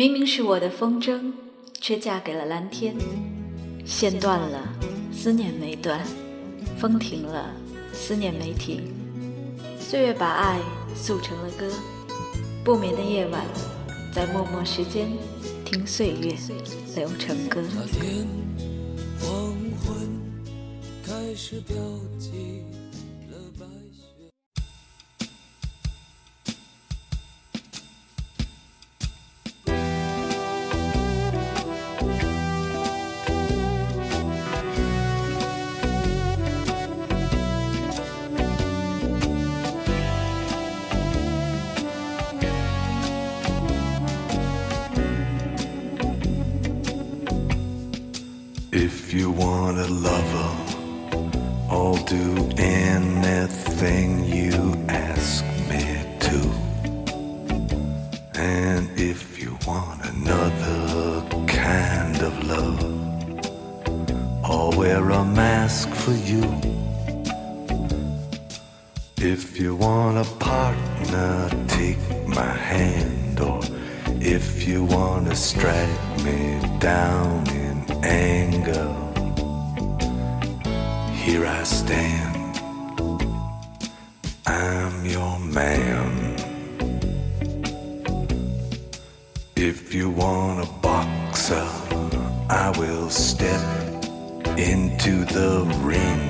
明明是我的风筝，却嫁给了蓝天。线断了，思念没断；风停了，思念没停。岁月把爱塑成了歌，不眠的夜晚，在默默时间听岁月流成歌。黄昏开始飘起 If you want a partner, take my hand. Or if you want to strike me down in anger, here I stand. I'm your man. If you want a boxer, I will step into the ring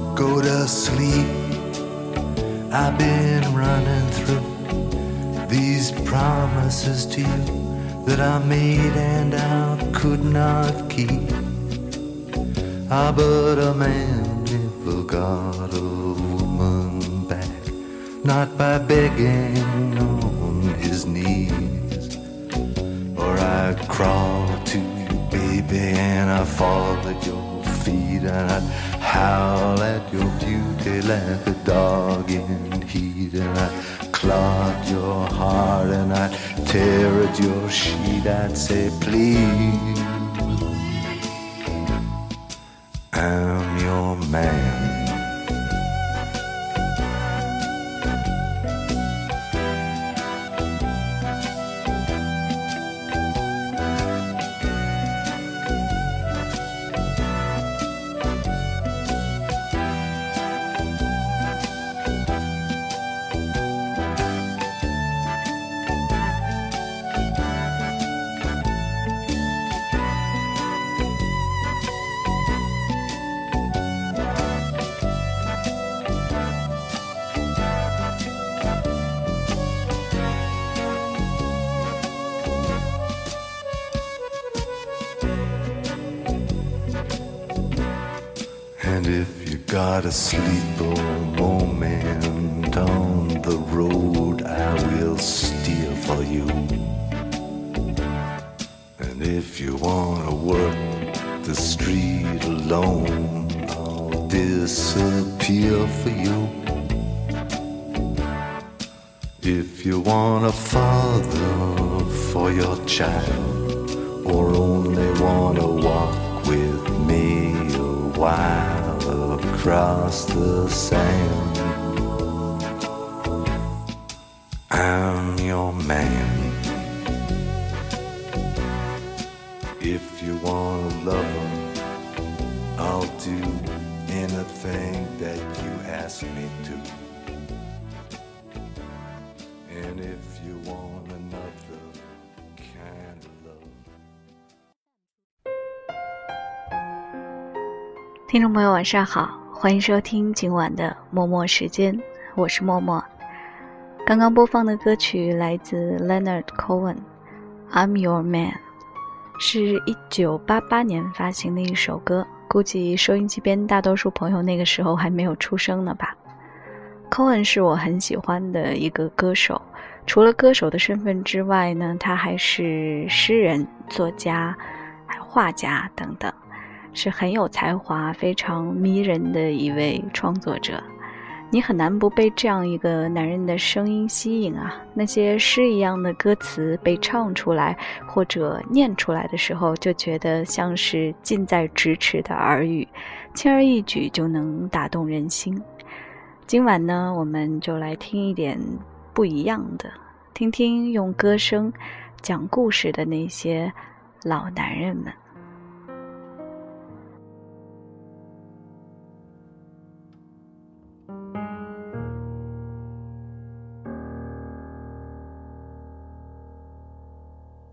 I've been running through these promises to you that I made and I could not keep. Ah, but a man never got a woman back, not by begging on his knees. Or I'd crawl to you, baby, and I'd fall at your feet, and I'd howl at your beauty like a dog in heat, and I'd clog your heart, and I'd tear at your sheet. I'd say, please, you got a moment on the road, I will steer for you. And if you wanna work the street alone, I'll disappear for you. If you want a father for your child, across the sand, I'm your man. If you want a lover, I'll do anything that you ask me to. And if you want another kind of love. 听众朋友，晚上好， 欢迎收听今晚的默默时间，我是默默。刚刚播放的歌曲来自 Leonard Cohen，《I'm Your Man》，是一九八八年发行的一首歌，估计收音机边大多数朋友那个时候还没有出生呢吧。Cohen 是我很喜欢的一个歌手，除了歌手的身份之外呢，他还是诗人、作家、画家等等，是很有才华、非常迷人的一位创作者。你很难不被这样一个男人的声音吸引啊！那些诗一样的歌词被唱出来或者念出来的时候，就觉得像是近在咫尺的耳语，轻而易举就能打动人心。今晚呢，我们就来听一点不一样的，听听用歌声讲故事的那些老男人们。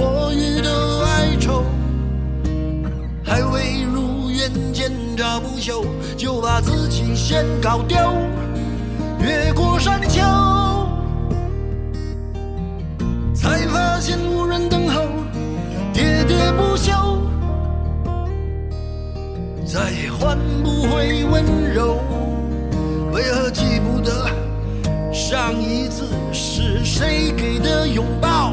我予的哀愁，还未如愿见着不朽，就把自己先搞丢。越过山丘，才发现无人等候，喋喋不休，再也换不回温柔。为何记不得上一次是谁给的拥抱，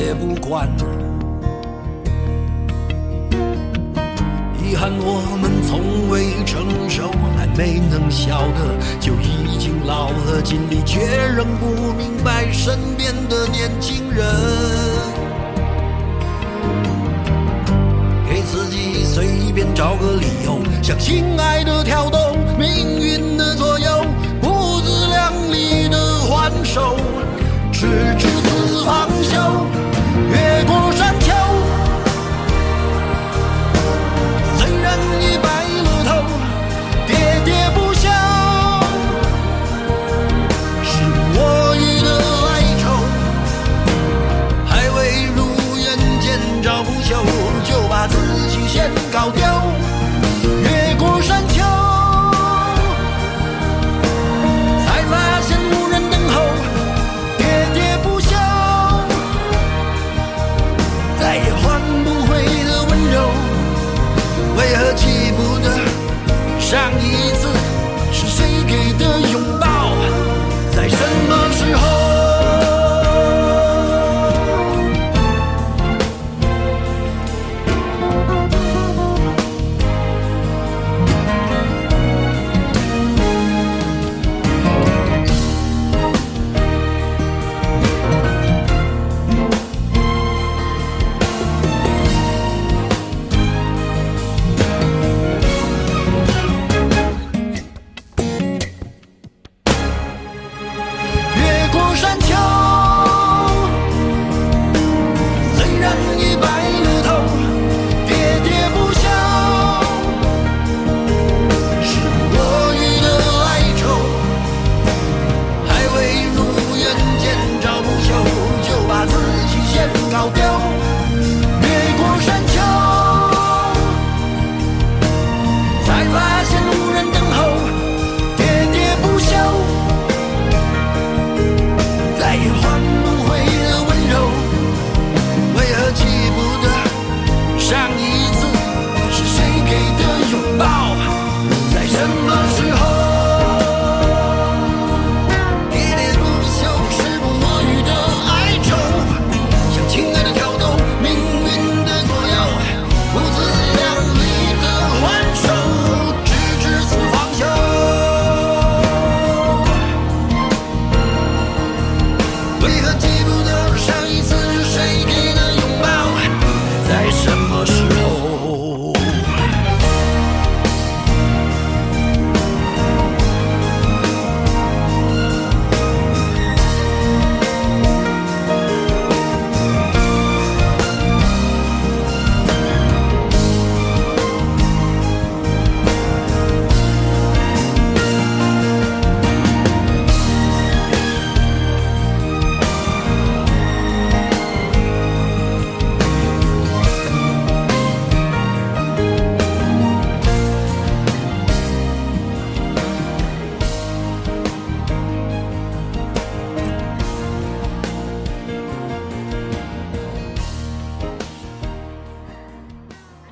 也不管。遗憾我们从未成熟，还没能晓得，就已经老了，尽力却仍不明白身边的年轻人。给自己随便找个理由，向心爱的挑逗。命运的左右，不自量力的还手，直至死方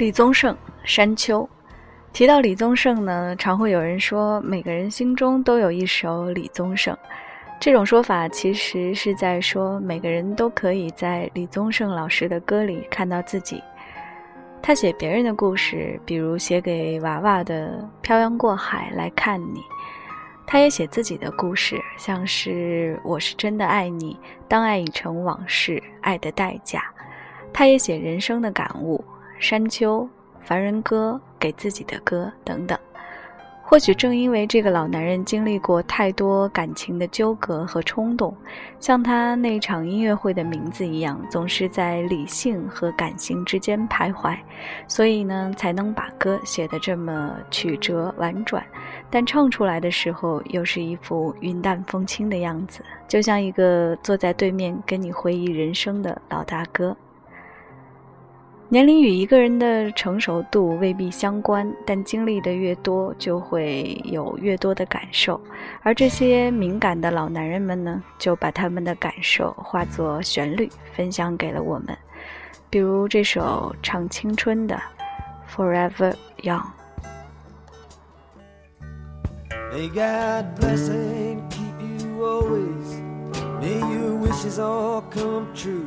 李宗盛《山丘》。提到李宗盛呢，常会有人说，每个人心中都有一首李宗盛。这种说法其实是在说，每个人都可以在李宗盛老师的歌里看到自己。他写别人的故事，比如写给娃娃的《漂洋过海来看你》；他也写自己的故事，像是《我是真的爱你》《当爱已成往事》《爱的代价》。他也写人生的感悟，《山丘》《凡人歌》《给自己的歌》等等。或许正因为这个老男人经历过太多感情的纠葛和冲动，像他那场音乐会的名字一样，总是在理性和感性之间徘徊，所以呢，才能把歌写得这么曲折婉转，但唱出来的时候又是一副云淡风轻的样子，就像一个坐在对面跟你回忆人生的老大哥。年龄与一个人的成熟度未必相关，但经历的越多，就会有越多的感受。而这些敏感的老男人们呢，就把他们的感受化作旋律，分享给了我们。比如这首唱青春的《Forever Young》。May God bless and keep you always. May your wishes all come true.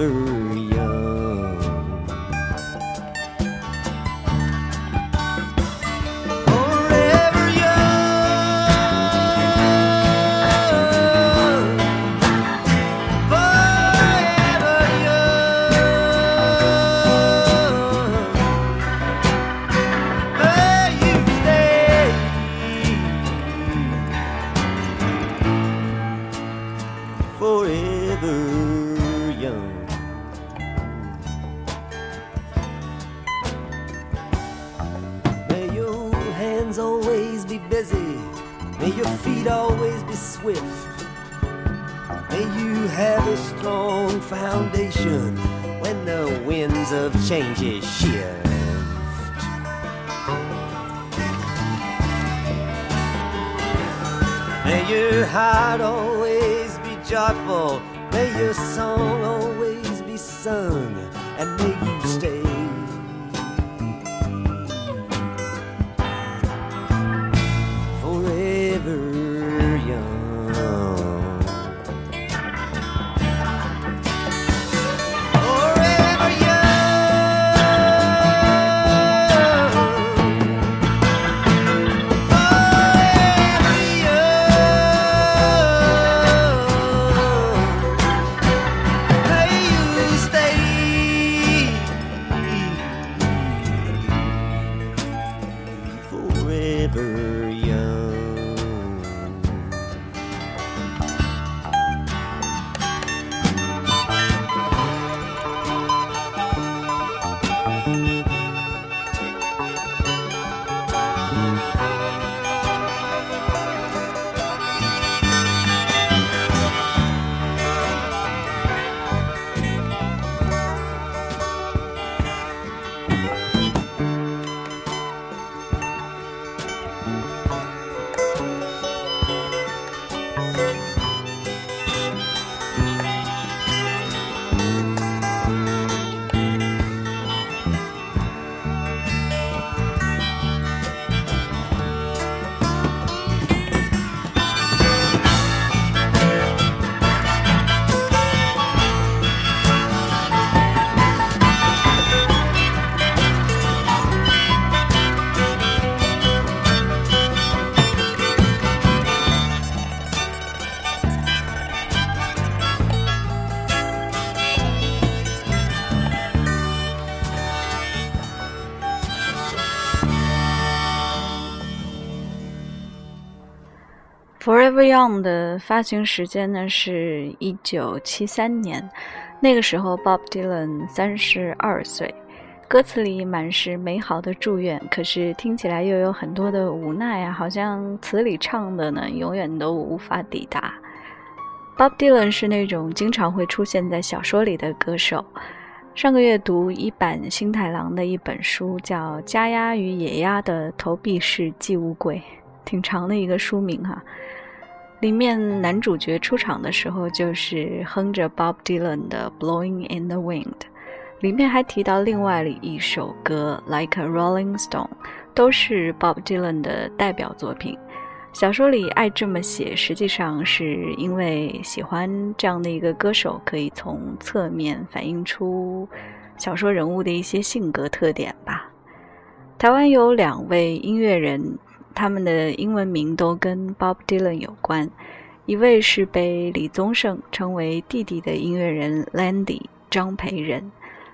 do. Beyond 的发行时间呢是一九七三年，那个时候 Bob Dylan 三十二岁，歌词里满是美好的祝愿，可是听起来又有很多的无奈啊，好像词里唱的呢永远都无法抵达。Bob Dylan 是那种经常会出现在小说里的歌手。上个月读一版新太郎的一本书，叫《家鸭与野鸭的投币式寄物柜》，挺长的一个书名哈。里面男主角出场的时候就是哼着 Bob Dylan 的《Blowing in the Wind》，里面还提到另外一首歌《Like a Rolling Stone》，都是 Bob Dylan 的代表作品。小说里爱这么写，实际上是因为喜欢这样的一个歌手，可以从侧面反映出小说人物的一些性格特点吧。台湾有两位音乐人，他们的英文名都跟 Bob Dylan 有关，一位是被李宗盛称为弟弟的音乐人 Landy 张培仁。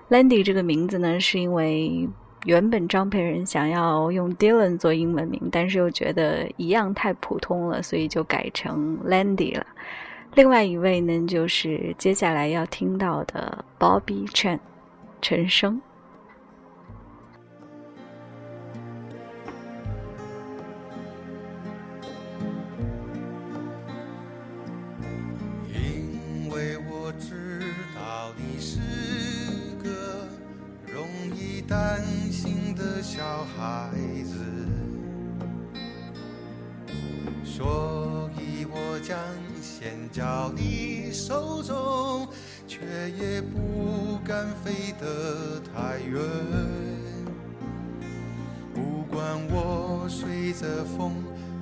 Landy 这个名字呢，是因为。原本张培仁想要用 Dylan 做英文名，但是又觉得一样太普通了，所以就改成 Landy 了。另外一位呢，就是接下来要听到的 Bobby Chen 陈升。担心的小孩子，所以我将线交你手中，却也不敢飞得太远。不管我随着风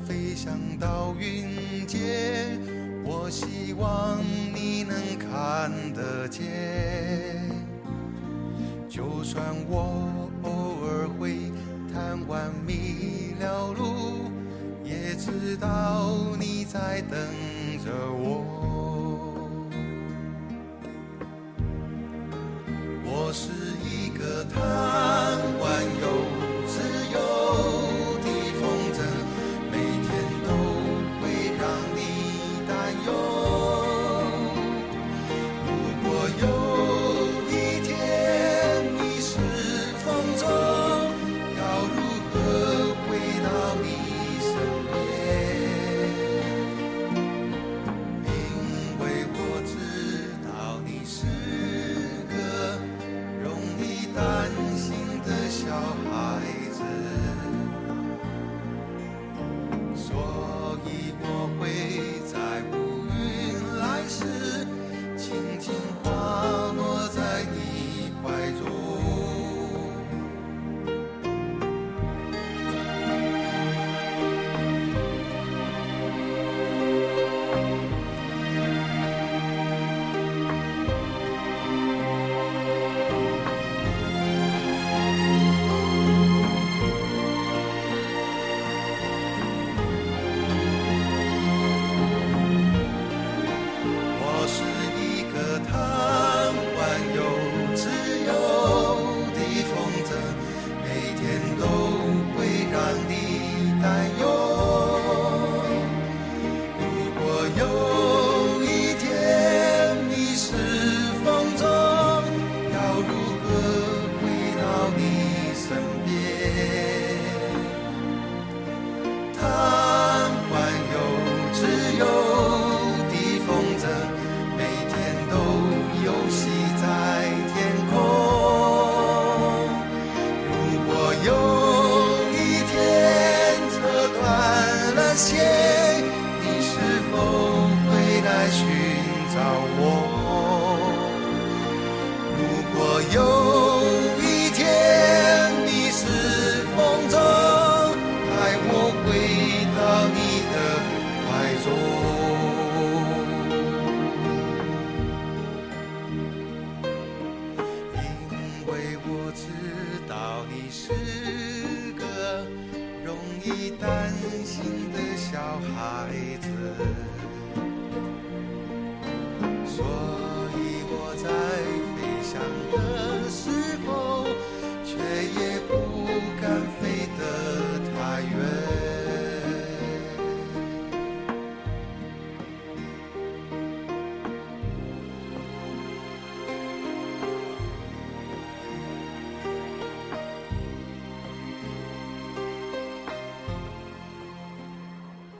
飞翔到云间，我希望你能看得见。就算我。偶尔会贪玩迷了路，也知道你在等着我。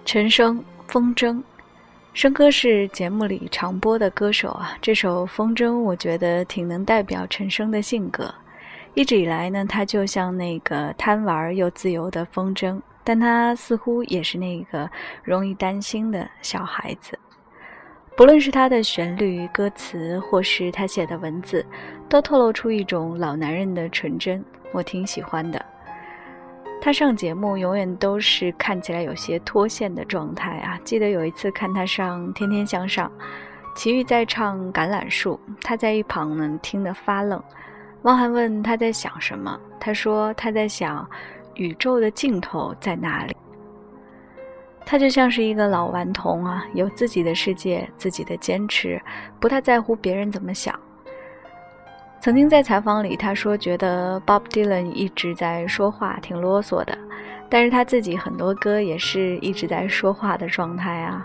陈升，风筝。升哥是节目里常播的歌手啊，这首《风筝》我觉得挺能代表陈升的性格。一直以来呢，他就像那个贪玩又自由的风筝，但他似乎也是那个容易担心的小孩子。不论是他的旋律、歌词，或是他写的文字，都透露出一种老男人的纯真，我挺喜欢的。他上节目永远都是看起来有些脱线的状态啊！记得有一次看他上《天天向上》，齐豫在唱《橄榄树》，他在一旁呢听得发愣。汪涵问他在想什么，他说他在想宇宙的尽头在哪里。他就像是一个老顽童啊，有自己的世界，自己的坚持，不太在乎别人怎么想。曾经在采访里，他说觉得 Bob Dylan 一直在说话，挺啰嗦的，但是他自己很多歌也是一直在说话的状态啊。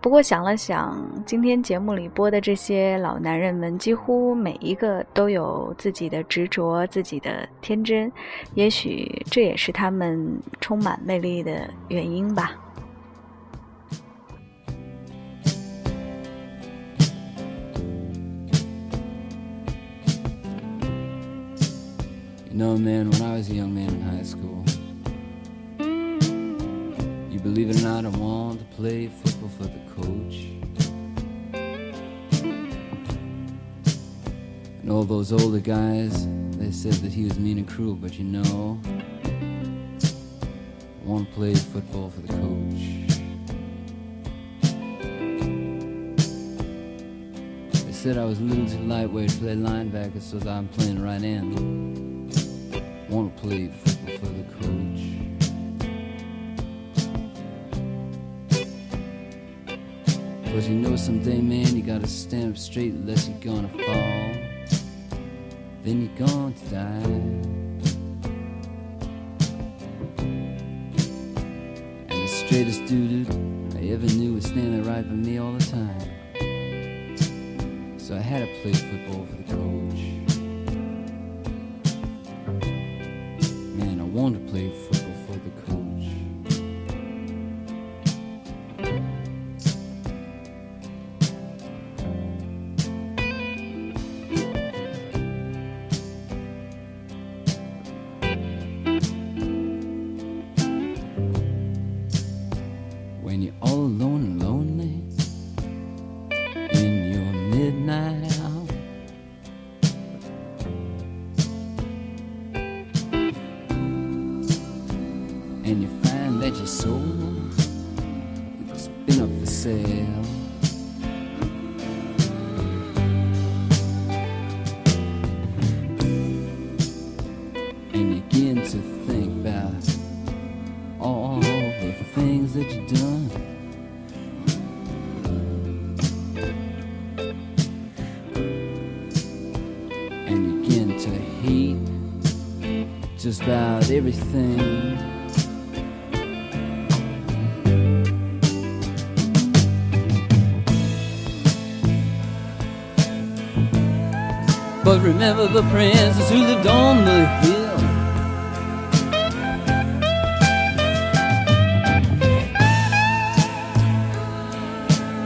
不过想了想，今天节目里播的这些老男人们，几乎每一个都有自己的执着、自己的天真，也许这也是他们充满魅力的原因吧。Know, man, when I was a young man in high school, you believe it or not, I wanted to play football for the coach. And all those older guys, they said that he was mean and cruel, but you know, I want to play football for the coach. They said I was a little too lightweight to play linebacker, so I'm playing right end want to play football for the coach. Cause you know someday, man, you gotta stand up straight unless you're gonna fall. Then you're to die. And the straightest dude I ever knew was standing right by me all the time. So I had to play football for the coach. Want to play for But remember the princess who lived on the hill.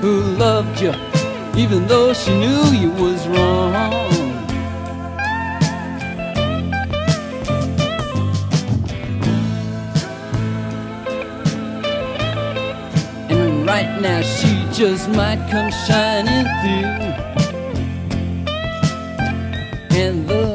Who loved you even though she knew you was wrong. And right now she just might come shining through in the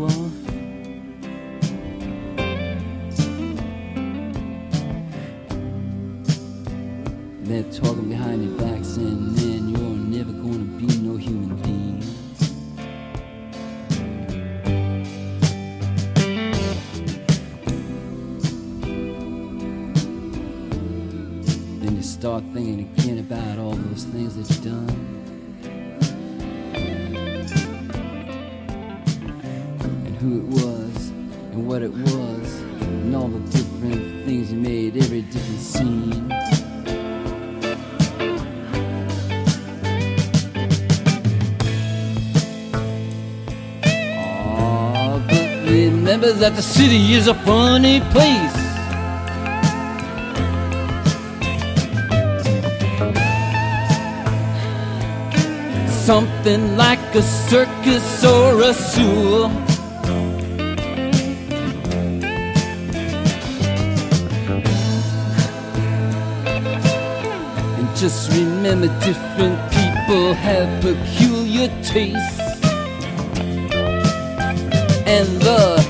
you off. That the city is a funny place. Something like a circus or a zoo. And just remember different people have peculiar tastes. And the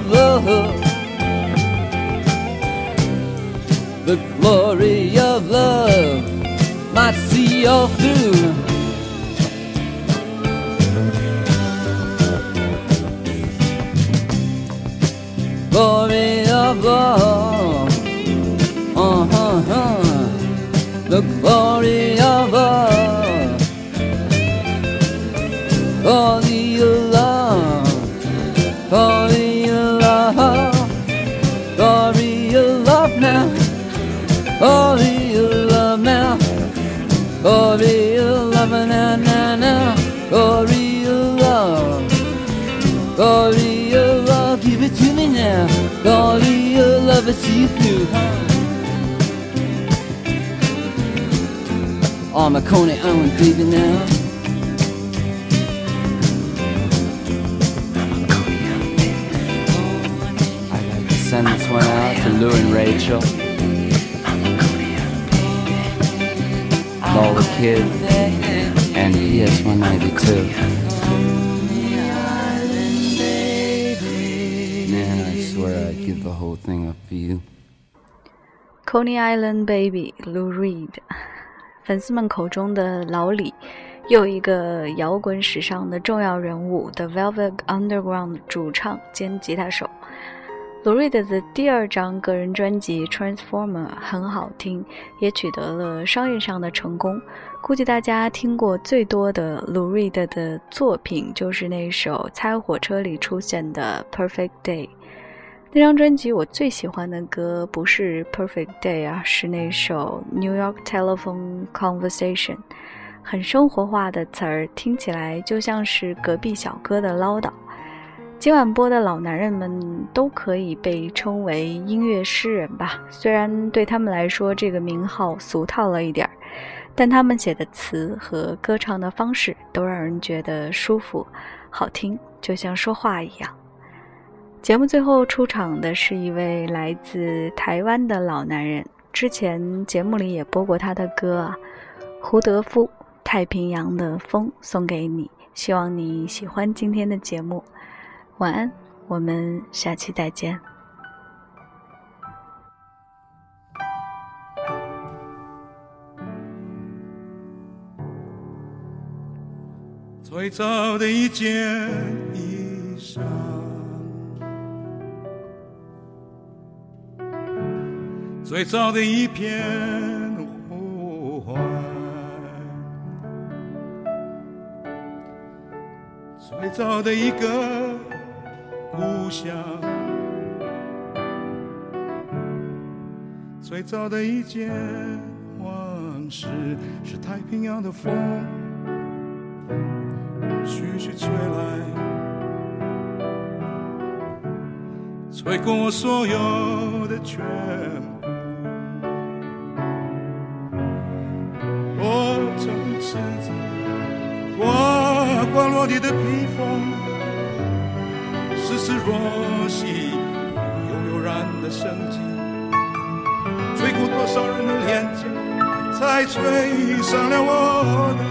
love. The glory of love might see you through. Glory of love. Uh huh, huh. The glory of love. Glory now. Glory of love now. Glory of love now, now, now. Glory of love. Glory of love, give it to me now. Glory of love, I see you through. Oh, my Coney Island baby now. send this one out to Lou and Rachel. And all the kids. And ES 192. Man, I swear I'd give the whole thing up for you. Coney Island Baby Lou Reed，粉丝们口中的老李，又一个摇滚史上的重要人物，The Velvet Underground 主唱兼吉他手。 卢瑞德的第二张个人专辑《Transformer》很好听，也取得了商业上的成功。估计大家听过最多的卢瑞德的作品，就是那首《猜火车》里出现的《Perfect Day》。那张专辑我最喜欢的歌不是《Perfect Day》啊，是那首《New York Telephone Conversation》，很生活化的词儿，听起来就像是隔壁小哥的唠叨。今晚播的老男人们都可以被称为音乐诗人吧，虽然对他们来说这个名号俗套了一点儿，但他们写的词和歌唱的方式都让人觉得舒服、好听，就像说话一样。节目最后出场的是一位来自台湾的老男人，之前节目里也播过他的歌啊，胡德夫《太平洋的风》送给你，希望你喜欢今天的节目。晚安，我们下期再见。最早的一件衣裳，最早的一片呼唤，最早的一个故乡，最早的一件往事，是太平洋的风。徐徐吹来，吹过我所有的全部。我曾赤子呱呱落地的披风，是若曦，悠悠然的生机，吹过多少人的脸颊，才吹上了我的。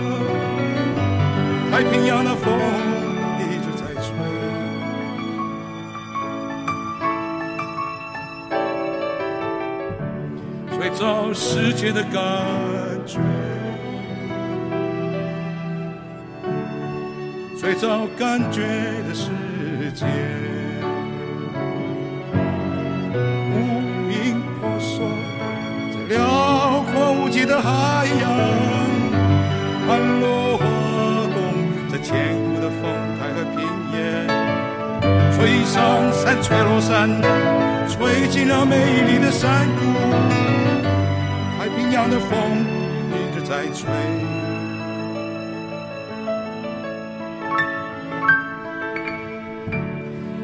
太平洋的风一直在吹，吹走世界的感觉，吹走感觉的世界。无名婆娑在辽阔无际的海洋，盘落花动在千古的风台和平原，吹上山，吹落山，吹进了美丽的山谷。太平洋的风一直在吹。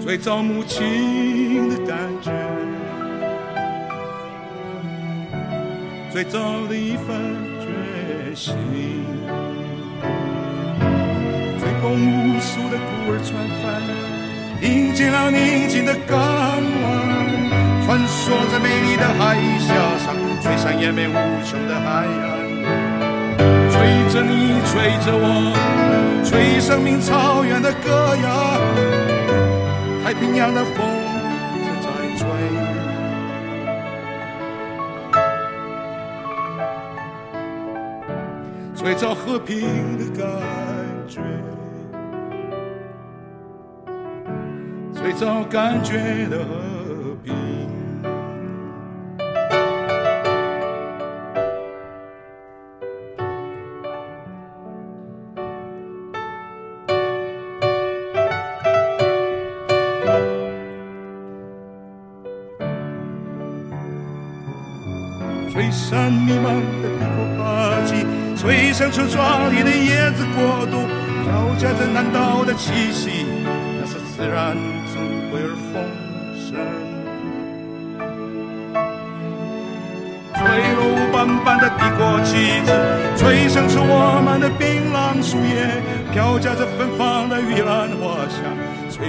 最早母亲的感觉，最早的一份决心，吹动无数的孤儿船帆，迎接了宁静的港湾，穿梭在美丽的海峡上，吹上延绵无穷的海岸，吹着你，吹着我，吹生命草原的歌谣。太平洋的风正在吹，吹着和平的感觉，吹着感觉的和吹响出壮丽的叶子国度，飘夹着南岛的气息，那是自然珍贵而丰盛。吹落斑斑的帝国旗帜，吹响出我们的槟榔树叶，飘夹着芬芳的玉兰花香，吹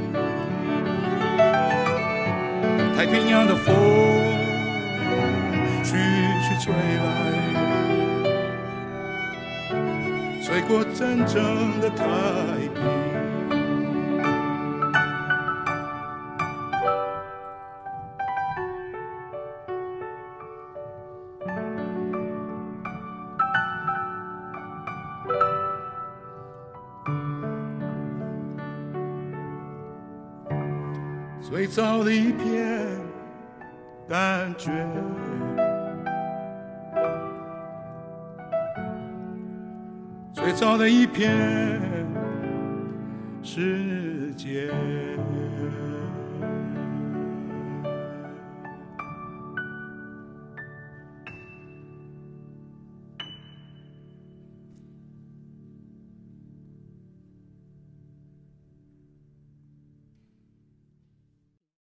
太平洋的风徐徐吹来，吹过真正的太平。最早的一片感觉，最早的一片世界。